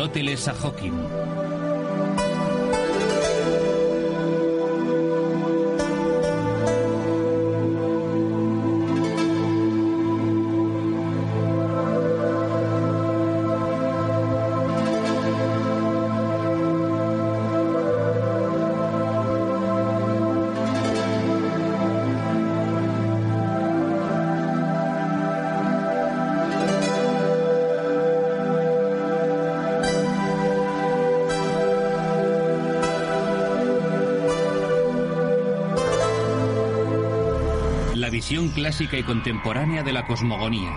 Aristóteles a Hawking. Clásica y contemporánea de la cosmogonía.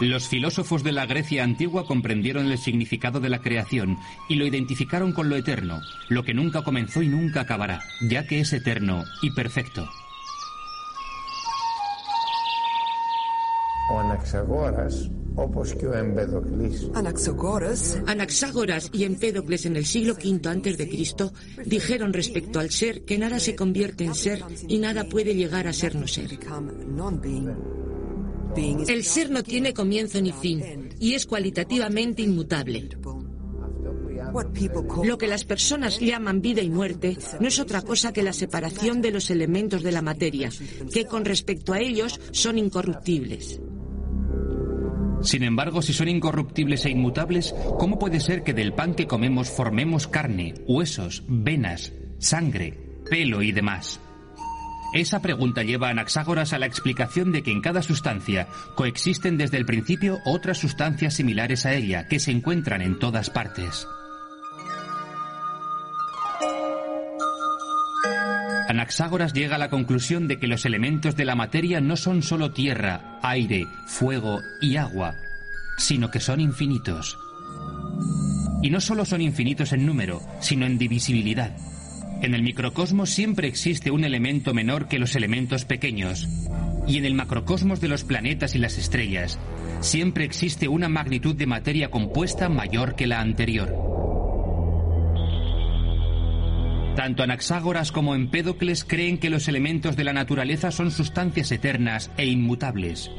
Los filósofos de la Grecia antigua comprendieron el significado de la creación y lo identificaron con lo eterno, lo que nunca comenzó y nunca acabará, ya que es eterno y perfecto. Anaxagoras, Anaxagoras. Y Empédocles en el siglo V a.C. dijeron respecto al ser que nada se convierte en ser y nada puede llegar a ser no ser. El ser no tiene comienzo ni fin y es cualitativamente inmutable. Lo que las personas llaman vida y muerte no es otra cosa que la separación de los elementos de la materia, que con respecto a ellos son incorruptibles. Sin embargo, si son incorruptibles e inmutables, ¿cómo puede ser que del pan que comemos formemos carne, huesos, venas, sangre, pelo y demás? Esa pregunta lleva a Anaxágoras a la explicación de que en cada sustancia coexisten desde el principio otras sustancias similares a ella que se encuentran en todas partes. Anaxágoras llega a la conclusión de que los elementos de la materia no son solo tierra, aire, fuego y agua, sino que son infinitos. Y no solo son infinitos en número, sino en divisibilidad. En el microcosmos siempre existe un elemento menor que los elementos pequeños. Y en el macrocosmos de los planetas y las estrellas, siempre existe una magnitud de materia compuesta mayor que la anterior. Tanto Anaxágoras como Empédocles creen que los elementos de la naturaleza son sustancias eternas e inmutables.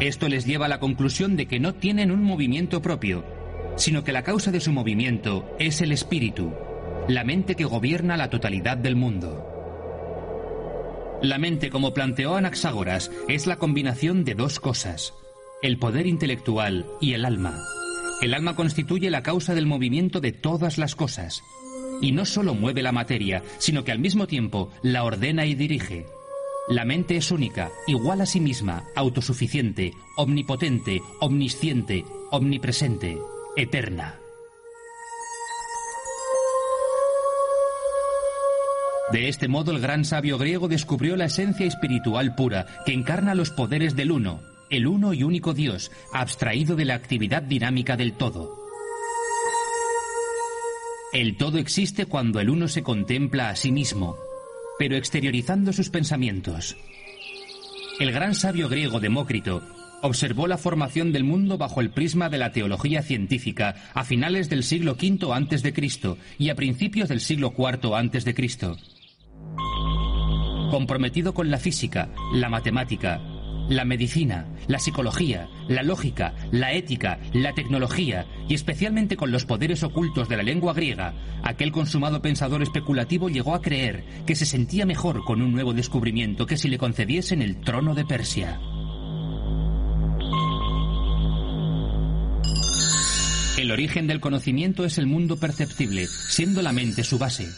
Esto les lleva a la conclusión de que no tienen un movimiento propio, sino que la causa de su movimiento es el espíritu, la mente que gobierna la totalidad del mundo. La mente, como planteó Anaxágoras, es la combinación de dos cosas, el poder intelectual y el alma. El alma constituye la causa del movimiento de todas las cosas, y no solo mueve la materia, sino que al mismo tiempo la ordena y dirige. La mente es única, igual a sí misma, autosuficiente, omnipotente, omnisciente, omnipresente, eterna. De este modo el gran sabio griego descubrió la esencia espiritual pura que encarna los poderes del uno, el uno y único Dios, abstraído de la actividad dinámica del todo. El todo existe cuando el uno se contempla a sí mismo, pero exteriorizando sus pensamientos. El gran sabio griego Demócrito observó la formación del mundo bajo el prisma de la teología científica a finales del siglo V antes de Cristo y a principios del siglo IV antes de Cristo. Comprometido con la física, la matemática, la medicina, la psicología, la lógica, la ética, la tecnología y especialmente con los poderes ocultos de la lengua griega, aquel consumado pensador especulativo llegó a creer que se sentía mejor con un nuevo descubrimiento que si le concediesen el trono de Persia. El origen del conocimiento es el mundo perceptible, siendo la mente su base.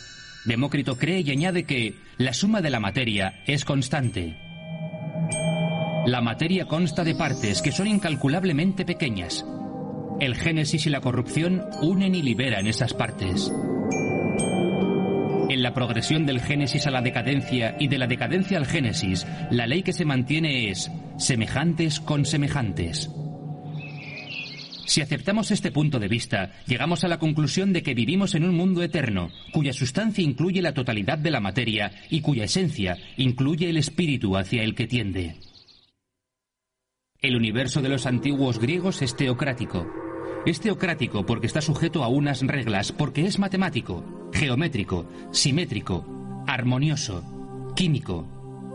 Demócrito cree y añade que la suma de la materia es constante. La materia consta de partes que son incalculablemente pequeñas. El génesis y la corrupción unen y liberan esas partes. En la progresión del génesis a la decadencia y de la decadencia al génesis, la ley que se mantiene es semejantes con semejantes. Si aceptamos este punto de vista, llegamos a la conclusión de que vivimos en un mundo eterno, cuya sustancia incluye la totalidad de la materia y cuya esencia incluye el espíritu hacia el que tiende. El universo de los antiguos griegos es teocrático. Es teocrático porque está sujeto a unas reglas, porque es matemático, geométrico, simétrico, armonioso, químico,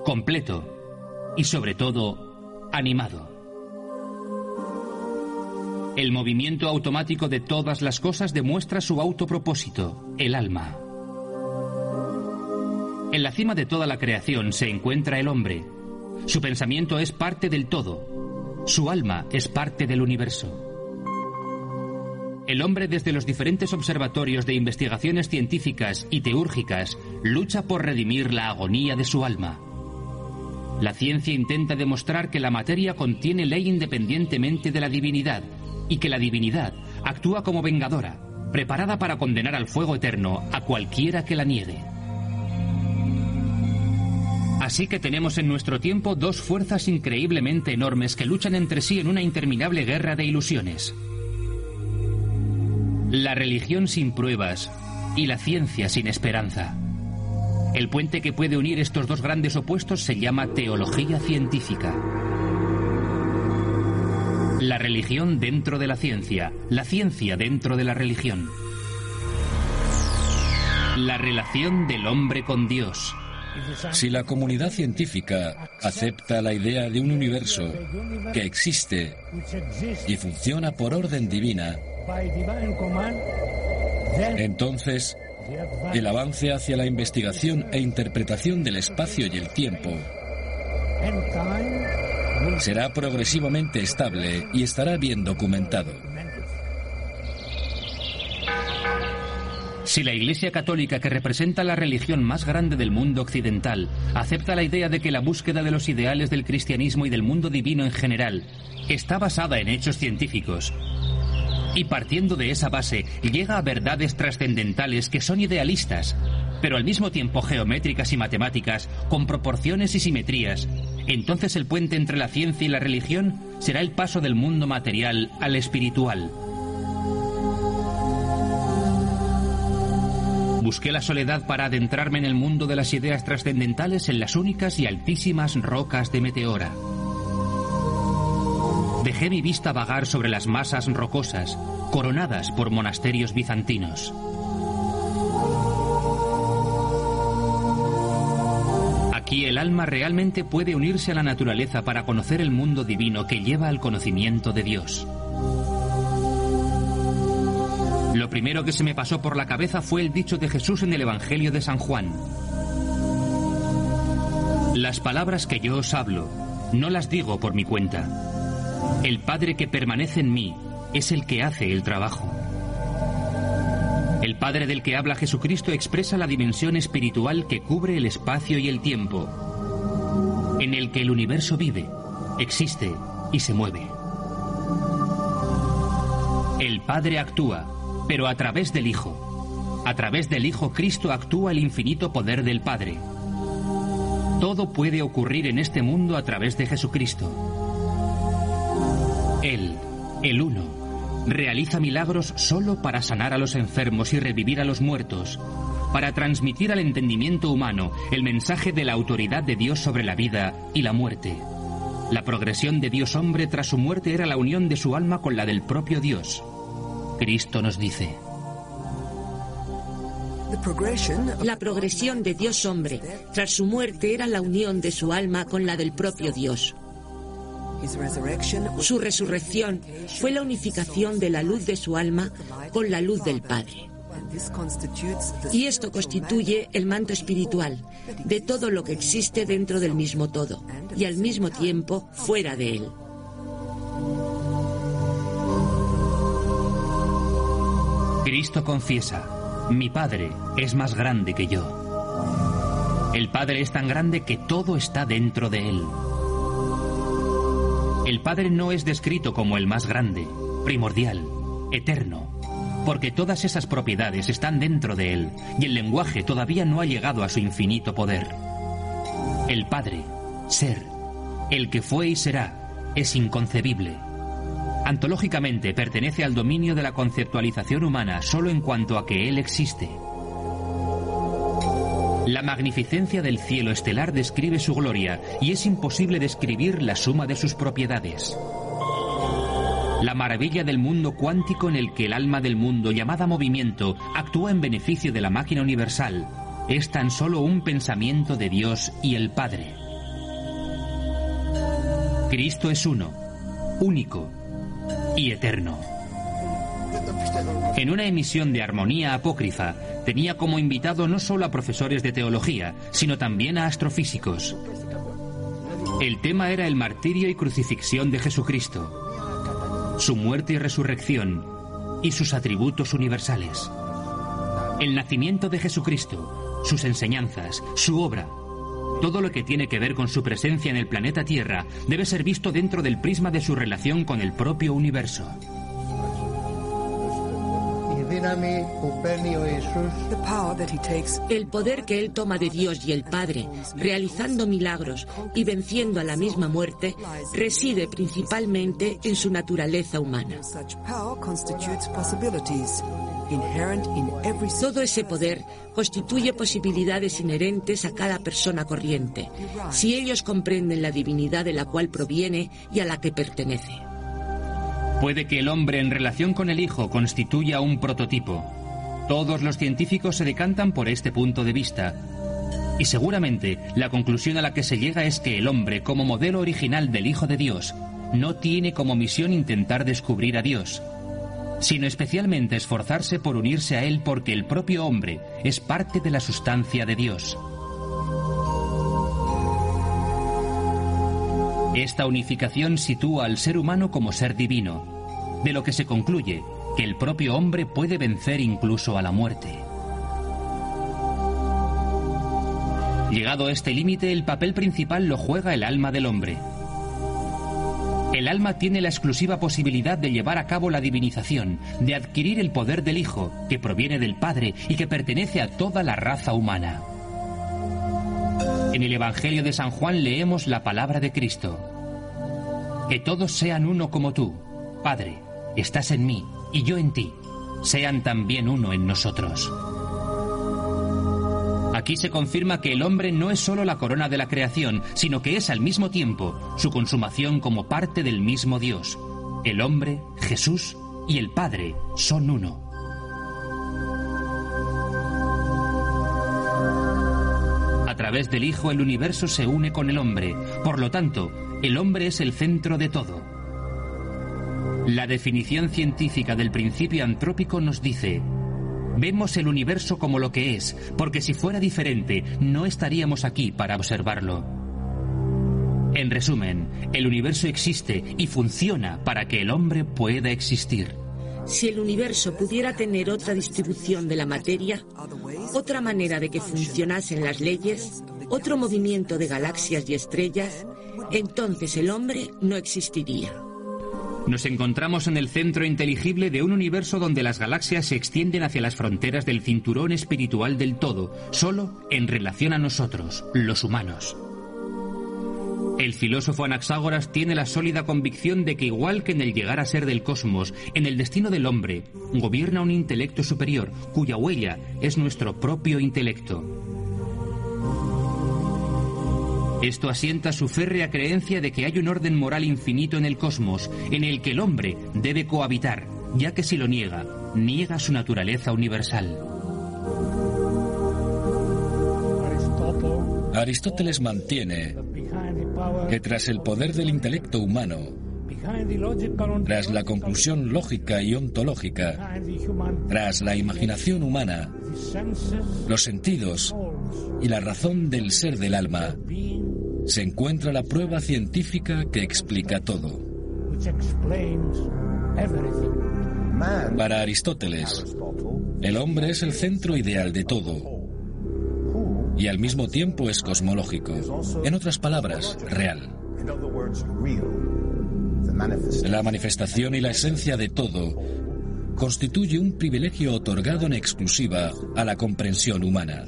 completo y sobre todo animado. El movimiento automático de todas las cosas demuestra su autopropósito, el alma. En la cima de toda la creación se encuentra el hombre. Su pensamiento es parte del todo. Su alma es parte del universo. El hombre desde los diferentes observatorios de investigaciones científicas y teúrgicas lucha por redimir la agonía de su alma. La ciencia intenta demostrar que la materia contiene ley independientemente de la divinidad y que la divinidad actúa como vengadora, preparada para condenar al fuego eterno a cualquiera que la niegue. Así que tenemos en nuestro tiempo dos fuerzas increíblemente enormes que luchan entre sí en una interminable guerra de ilusiones. La religión sin pruebas y la ciencia sin esperanza. El puente que puede unir estos dos grandes opuestos se llama teología científica. La religión dentro de la ciencia, la ciencia dentro de la religión. La relación del hombre con Dios. Si la comunidad científica acepta la idea de un universo que existe y funciona por orden divina, entonces el avance hacia la investigación e interpretación del espacio y el tiempo será progresivamente estable y estará bien documentado. Si la Iglesia Católica, que representa la religión más grande del mundo occidental, acepta la idea de que la búsqueda de los ideales del cristianismo y del mundo divino en general está basada en hechos científicos, y partiendo de esa base llega a verdades trascendentales que son idealistas, pero al mismo tiempo geométricas y matemáticas, con proporciones y simetrías, entonces el puente entre la ciencia y la religión será el paso del mundo material al espiritual. Busqué la soledad para adentrarme en el mundo de las ideas trascendentales en las únicas y altísimas rocas de Meteora. Dejé mi vista vagar sobre las masas rocosas, coronadas por monasterios bizantinos. Aquí el alma realmente puede unirse a la naturaleza para conocer el mundo divino que lleva al conocimiento de Dios. Lo primero que se me pasó por la cabeza fue el dicho de Jesús en el Evangelio de San Juan. Las palabras que yo os hablo, no las digo por mi cuenta. El Padre que permanece en mí es el que hace el trabajo. El Padre del que habla Jesucristo expresa la dimensión espiritual que cubre el espacio y el tiempo, en el que el universo vive, existe y se mueve. El Padre actúa, pero a través del Hijo. A través del Hijo Cristo actúa el infinito poder del Padre. Todo puede ocurrir en este mundo a través de Jesucristo. Él, el Uno, realiza milagros solo para sanar a los enfermos y revivir a los muertos, para transmitir al entendimiento humano el mensaje de la autoridad de Dios sobre la vida y la muerte. La progresión de Dios hombre tras su muerte era la unión de su alma con la del propio Dios. Cristo nos dice, la progresión de Dios hombre tras su muerte era la unión de su alma con la del propio Dios. Su resurrección fue la unificación de la luz de su alma con la luz del Padre. Y esto constituye el manto espiritual de todo lo que existe dentro del mismo todo y al mismo tiempo fuera de él. Cristo confiesa, mi Padre es más grande que yo. El Padre es tan grande que todo está dentro de él. El Padre no es descrito como el más grande, primordial, eterno, porque todas esas propiedades están dentro de Él y el lenguaje todavía no ha llegado a su infinito poder. El Padre, ser, el que fue y será, es inconcebible. Antológicamente pertenece al dominio de la conceptualización humana solo en cuanto a que Él existe. La magnificencia del cielo estelar describe su gloria y es imposible describir la suma de sus propiedades. La maravilla del mundo cuántico en el que el alma del mundo llamada movimiento actúa en beneficio de la máquina universal es tan solo un pensamiento de Dios y el Padre. Cristo es uno, único y eterno. En una emisión de Armonía Apócrifa, tenía como invitado no solo a profesores de teología, sino también a astrofísicos. El tema era el martirio y crucifixión de Jesucristo, su muerte y resurrección y sus atributos universales. El nacimiento de Jesucristo, sus enseñanzas, su obra, todo lo que tiene que ver con su presencia en el planeta Tierra debe ser visto dentro del prisma de su relación con el propio universo. El poder que él toma de Dios y el Padre, realizando milagros y venciendo a la misma muerte, reside principalmente en su naturaleza humana. Todo ese poder constituye posibilidades inherentes a cada persona corriente, si ellos comprenden la divinidad de la cual proviene y a la que pertenece. Puede que el hombre en relación con el Hijo constituya un prototipo. Todos los científicos se decantan por este punto de vista. Y seguramente la conclusión a la que se llega es que el hombre, como modelo original del Hijo de Dios, no tiene como misión intentar descubrir a Dios, sino especialmente esforzarse por unirse a Él porque el propio hombre es parte de la sustancia de Dios. Esta unificación sitúa al ser humano como ser divino, de lo que se concluye que el propio hombre puede vencer incluso a la muerte. Llegado a este límite, el papel principal lo juega el alma del hombre. El alma tiene la exclusiva posibilidad de llevar a cabo la divinización, de adquirir el poder del Hijo, que proviene del Padre y que pertenece a toda la raza humana. En el Evangelio de San Juan leemos la palabra de Cristo. Que todos sean uno como tú, Padre, estás en mí y yo en ti, sean también uno en nosotros. Aquí se confirma que el hombre no es solo la corona de la creación, sino que es al mismo tiempo su consumación como parte del mismo Dios. El hombre, Jesús y el Padre son uno. través del Hijo el universo se une con el hombre. Por lo tanto, el hombre es el centro de todo. La definición científica del principio antrópico nos dice, vemos el universo como lo que es, porque si fuera diferente, no estaríamos aquí para observarlo. En resumen, el universo existe y funciona para que el hombre pueda existir. Si el universo pudiera tener otra distribución de la materia, otra manera de que funcionasen las leyes, otro movimiento de galaxias y estrellas, entonces el hombre no existiría. Nos encontramos en el centro inteligible de un universo donde las galaxias se extienden hacia las fronteras del cinturón espiritual del todo, solo en relación a nosotros, los humanos. El filósofo Anaxágoras tiene la sólida convicción de que igual que en el llegar a ser del cosmos, en el destino del hombre, gobierna un intelecto superior, cuya huella es nuestro propio intelecto. Esto asienta su férrea creencia de que hay un orden moral infinito en el cosmos, en el que el hombre debe cohabitar, ya que si lo niega, niega su naturaleza universal. Aristóteles mantiene que tras el poder del intelecto humano, tras la conclusión lógica y ontológica, tras la imaginación humana, los sentidos y la razón del ser del alma, se encuentra la prueba científica que explica todo. Para Aristóteles, el hombre es el centro ideal de todo y al mismo tiempo es cosmológico. En otras palabras, real. La manifestación y la esencia de todo constituye un privilegio otorgado en exclusiva a la comprensión humana.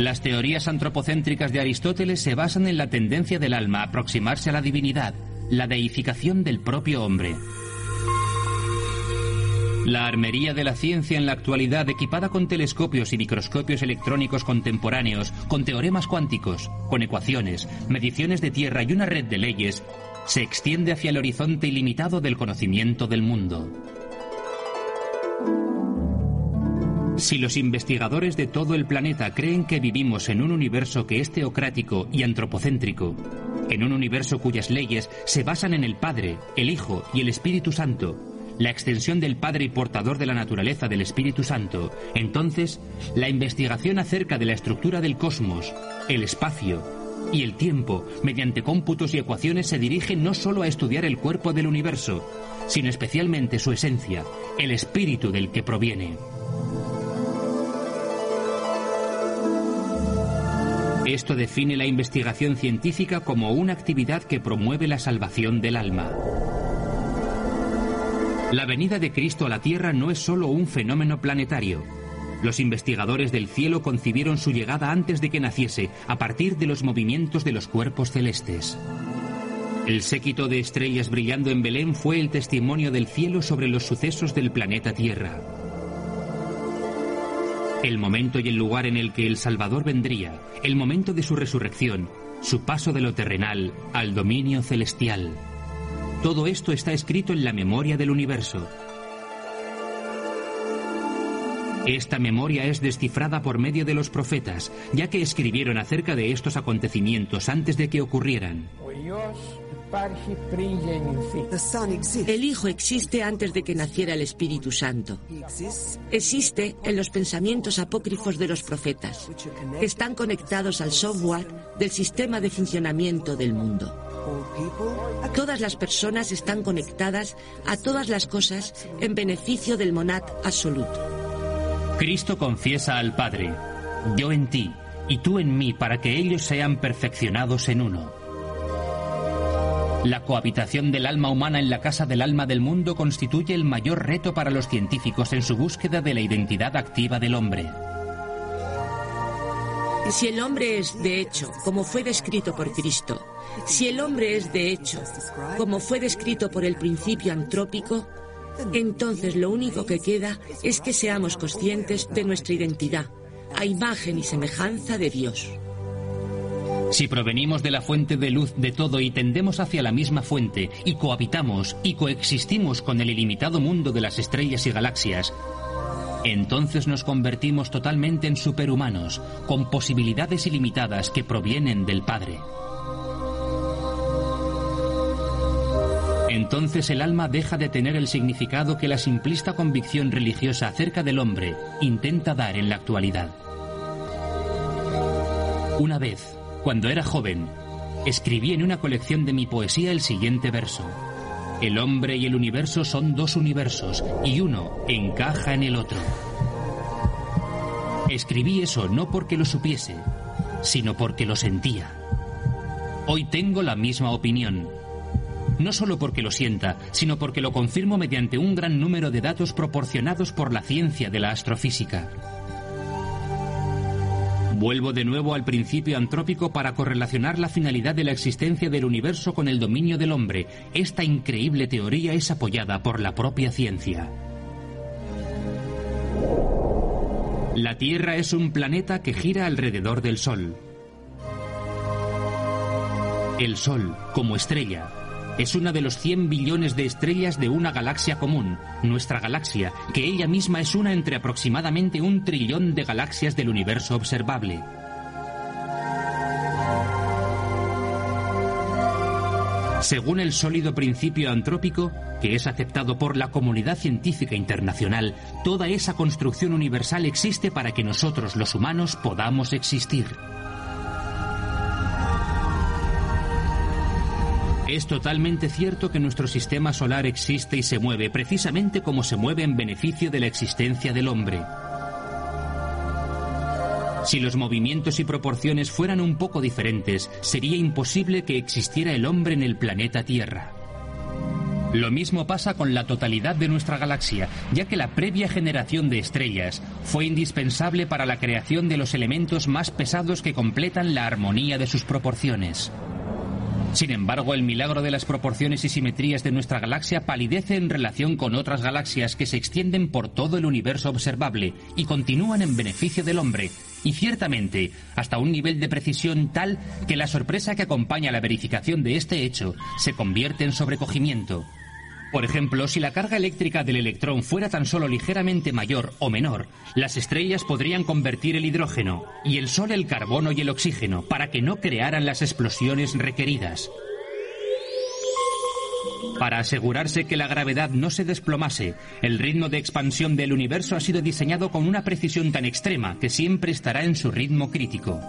Las teorías antropocéntricas de Aristóteles se basan en la tendencia del alma a aproximarse a la divinidad, la deificación del propio hombre. La armería de la ciencia en la actualidad, equipada con telescopios y microscopios electrónicos contemporáneos, con teoremas cuánticos, con ecuaciones, mediciones de tierra y una red de leyes, se extiende hacia el horizonte ilimitado del conocimiento del mundo. Si los investigadores de todo el planeta creen que vivimos en un universo que es teocrático y antropocéntrico, en un universo cuyas leyes se basan en el Padre, el Hijo y el Espíritu Santo, la extensión del Padre y portador de la naturaleza del Espíritu Santo, entonces la investigación acerca de la estructura del cosmos, el espacio y el tiempo, mediante cómputos y ecuaciones, se dirige no solo a estudiar el cuerpo del universo, sino especialmente su esencia, el espíritu del que proviene. Esto define la investigación científica como una actividad que promueve la salvación del alma. La venida de Cristo a la Tierra no es solo un fenómeno planetario. Los investigadores del cielo concibieron su llegada antes de que naciese, a partir de los movimientos de los cuerpos celestes. El séquito de estrellas brillando en Belén fue el testimonio del cielo sobre los sucesos del planeta Tierra. El momento y el lugar en el que el Salvador vendría, el momento de su resurrección, su paso de lo terrenal al dominio celestial. Todo esto está escrito en la memoria del universo. Esta memoria es descifrada por medio de los profetas, ya que escribieron acerca de estos acontecimientos antes de que ocurrieran. El Hijo existe antes de que naciera el Espíritu Santo. Existe en los pensamientos apócrifos de los profetas, que están conectados al software del sistema de funcionamiento del mundo. Todas las personas están conectadas a todas las cosas en beneficio del monad absoluto. Cristo confiesa al Padre, yo en ti y tú en mí para que ellos sean perfeccionados en uno. La cohabitación del alma humana en la casa del alma del mundo constituye el mayor reto para los científicos en su búsqueda de la identidad activa del hombre. Si el hombre es de hecho, como fue descrito por Cristo, si el hombre es de hecho, como fue descrito por el principio antrópico, entonces lo único que queda es que seamos conscientes de nuestra identidad, a imagen y semejanza de Dios. Si provenimos de la fuente de luz de todo y tendemos hacia la misma fuente y cohabitamos y coexistimos con el ilimitado mundo de las estrellas y galaxias, entonces nos convertimos totalmente en superhumanos, con posibilidades ilimitadas que provienen del Padre. Entonces el alma deja de tener el significado que la simplista convicción religiosa acerca del hombre intenta dar en la actualidad. Una vez, cuando era joven, escribí en una colección de mi poesía el siguiente verso. El hombre y el universo son dos universos y uno encaja en el otro. Escribí eso no porque lo supiese, sino porque lo sentía. Hoy tengo la misma opinión. No solo porque lo sienta, sino porque lo confirmo mediante un gran número de datos proporcionados por la ciencia de la astrofísica. Vuelvo de nuevo al principio antrópico para correlacionar la finalidad de la existencia del universo con el dominio del hombre. Esta increíble teoría es apoyada por la propia ciencia. La Tierra es un planeta que gira alrededor del Sol. El Sol, como estrella, es una de los 100 billones de estrellas de una galaxia común, nuestra galaxia, que ella misma es una entre aproximadamente un trillón de galaxias del universo observable. Según el sólido principio antrópico, que es aceptado por la comunidad científica internacional, toda esa construcción universal existe para que nosotros los humanos podamos existir. Es totalmente cierto que nuestro sistema solar existe y se mueve precisamente como se mueve en beneficio de la existencia del hombre. Si los movimientos y proporciones fueran un poco diferentes, sería imposible que existiera el hombre en el planeta Tierra. Lo mismo pasa con la totalidad de nuestra galaxia, ya que la previa generación de estrellas fue indispensable para la creación de los elementos más pesados que completan la armonía de sus proporciones. Sin embargo, el milagro de las proporciones y simetrías de nuestra galaxia palidece en relación con otras galaxias que se extienden por todo el universo observable y continúan en beneficio del hombre, y ciertamente hasta un nivel de precisión tal que la sorpresa que acompaña la verificación de este hecho se convierte en sobrecogimiento. Por ejemplo, si la carga eléctrica del electrón fuera tan solo ligeramente mayor o menor, las estrellas podrían convertir el hidrógeno y el Sol el carbono y el oxígeno para que no crearan las explosiones requeridas. Para asegurarse que la gravedad no se desplomase, el ritmo de expansión del universo ha sido diseñado con una precisión tan extrema que siempre estará en su ritmo crítico.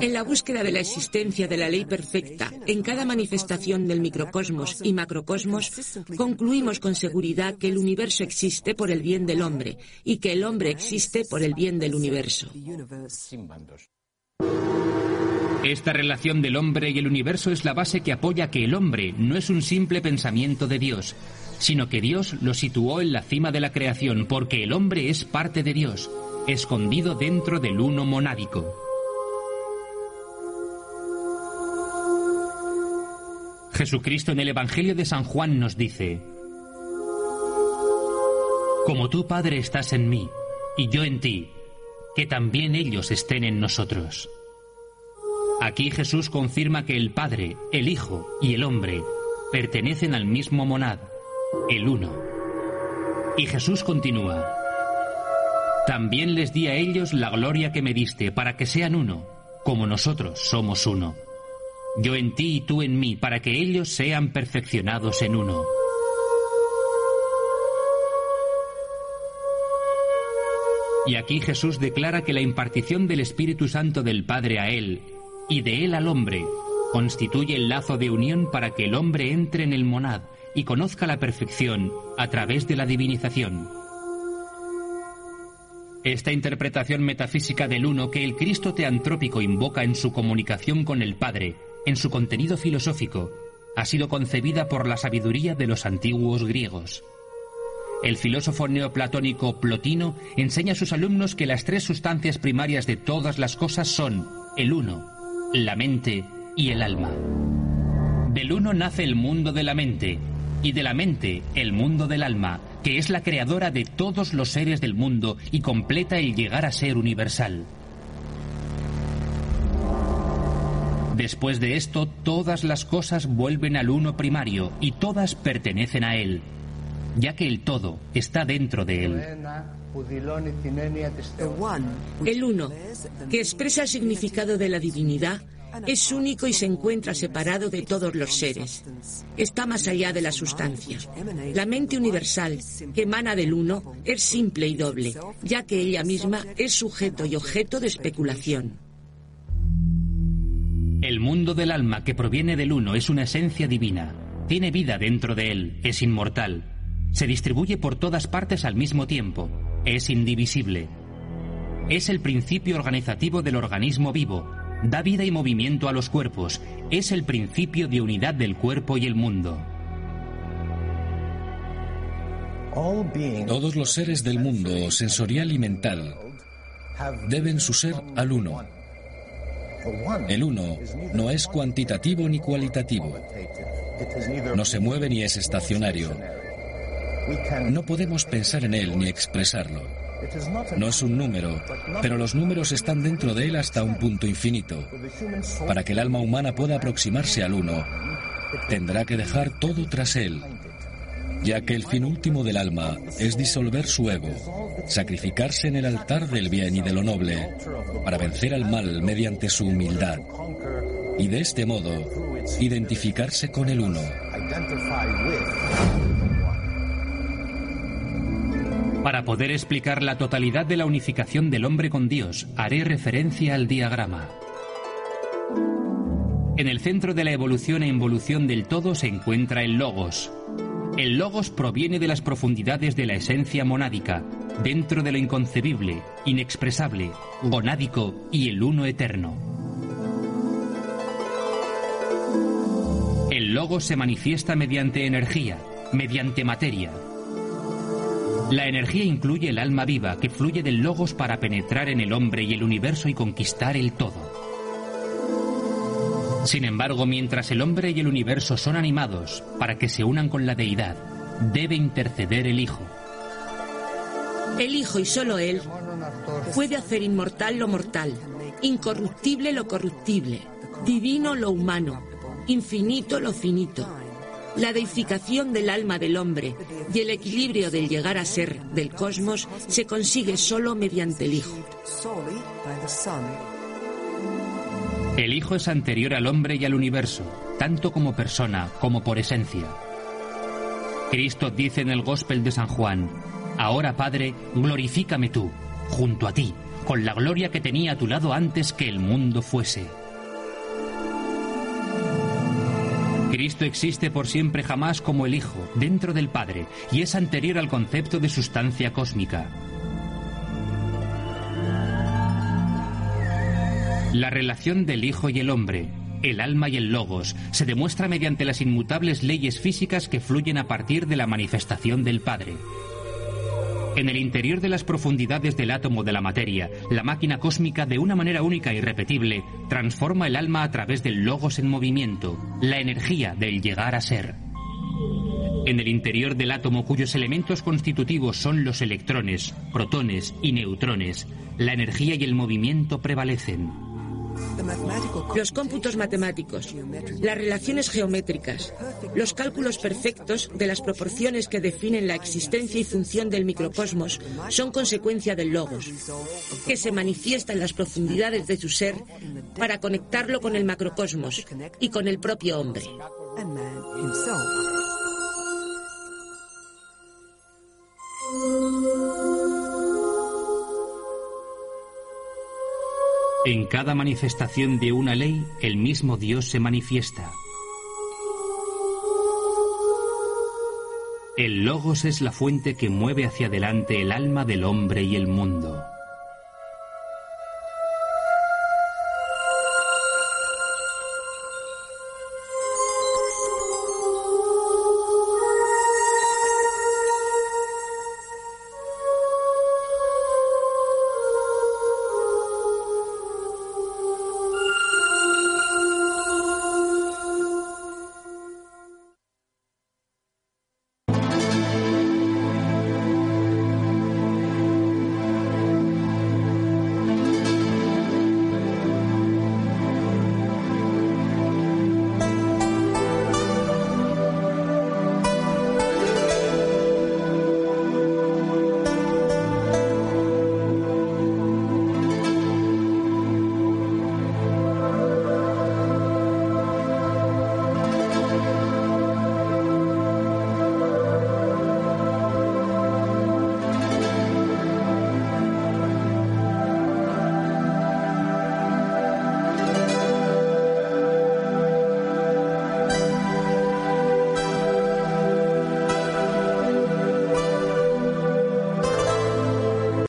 En la búsqueda de la existencia de la ley perfecta en cada manifestación del microcosmos y macrocosmos, concluimos con seguridad que el universo existe por el bien del hombre y que el hombre existe por el bien del universo. Esta relación del hombre y el universo es la base que apoya que el hombre no es un simple pensamiento de Dios, sino que Dios lo situó en la cima de la creación porque el hombre es parte de Dios escondido dentro del uno monádico. Jesucristo en el Evangelio de San Juan nos dice, Como tú, Padre, estás en mí, y yo en ti, que también ellos estén en nosotros. Aquí Jesús confirma que el Padre, el Hijo y el hombre pertenecen al mismo monad, el uno. Y Jesús continúa, también les di a ellos la gloria que me diste, para que sean uno, como nosotros somos uno. Yo en ti y tú en mí, para que ellos sean perfeccionados en uno. Y aquí Jesús declara que la impartición del Espíritu Santo del Padre a Él y de Él al hombre constituye el lazo de unión para que el hombre entre en el monad y conozca la perfección a través de la divinización. Esta interpretación metafísica del uno que el Cristo teantrópico invoca en su comunicación con el Padre, en su contenido filosófico, ha sido concebida por la sabiduría de los antiguos griegos. El filósofo neoplatónico Plotino enseña a sus alumnos que las tres sustancias primarias de todas las cosas son el uno, la mente y el alma. Del uno nace el mundo de la mente, y de la mente el mundo del alma, que es la creadora de todos los seres del mundo y completa el llegar a ser universal. Después de esto, todas las cosas vuelven al uno primario y todas pertenecen a él, ya que el todo está dentro de él. El uno, que expresa el significado de la divinidad, es único y se encuentra separado de todos los seres. Está más allá de la sustancia. La mente universal, que emana del uno, es simple y doble, ya que ella misma es sujeto y objeto de especulación. El mundo del alma que proviene del uno es una esencia divina. Tiene vida dentro de él, es inmortal. Se distribuye por todas partes al mismo tiempo. Es indivisible. Es el principio organizativo del organismo vivo, da vida y movimiento a los cuerpos, es el principio de unidad del cuerpo y el mundo. Todos los seres del mundo, sensorial y mental, deben su ser al uno. El uno no es cuantitativo ni cualitativo. No se mueve ni es estacionario. No podemos pensar en él ni expresarlo. No es un número, pero los números están dentro de él hasta un punto infinito. Para que el alma humana pueda aproximarse al uno, tendrá que dejar todo tras él, ya que el fin último del alma es disolver su ego, sacrificarse en el altar del bien y de lo noble, para vencer al mal mediante su humildad, y de este modo identificarse con el uno. Para poder explicar la totalidad de la unificación del hombre con Dios, haré referencia al diagrama. En el centro de la evolución e involución del todo se encuentra el logos. El logos proviene de las profundidades de la esencia monádica, dentro de lo inconcebible, inexpresable, monádico y el uno eterno. El logos se manifiesta mediante energía, mediante materia, la energía incluye el alma viva que fluye del logos para penetrar en el hombre y el universo y conquistar el todo. Sin embargo, mientras el hombre y el universo son animados para que se unan con la deidad, debe interceder el Hijo. El Hijo y solo Él puede hacer inmortal lo mortal, incorruptible lo corruptible, divino lo humano, infinito lo finito. La deificación del alma del hombre y el equilibrio del llegar a ser del cosmos se consigue solo mediante el Hijo. El Hijo es anterior al hombre y al universo, tanto como persona como por esencia. Cristo dice en el Gospel de San Juan, Ahora Padre, glorifícame tú, junto a ti, con la gloria que tenía a tu lado antes que el mundo fuese. Cristo existe por siempre jamás como el Hijo, dentro del Padre, y es anterior al concepto de sustancia cósmica. La relación del Hijo y el hombre, el alma y el logos, se demuestra mediante las inmutables leyes físicas que fluyen a partir de la manifestación del Padre. En el interior de las profundidades del átomo de la materia, la máquina cósmica, de una manera única y repetible, transforma el alma a través del logos en movimiento, la energía del llegar a ser. En el interior del átomo cuyos elementos constitutivos son los electrones, protones y neutrones, la energía y el movimiento prevalecen. Los cómputos matemáticos, las relaciones geométricas, los cálculos perfectos de las proporciones que definen la existencia y función del microcosmos son consecuencia del logos, que se manifiesta en las profundidades de su ser para conectarlo con el macrocosmos y con el propio hombre. En cada manifestación de una ley, el mismo Dios se manifiesta. El logos es la fuente que mueve hacia adelante el alma del hombre y el mundo.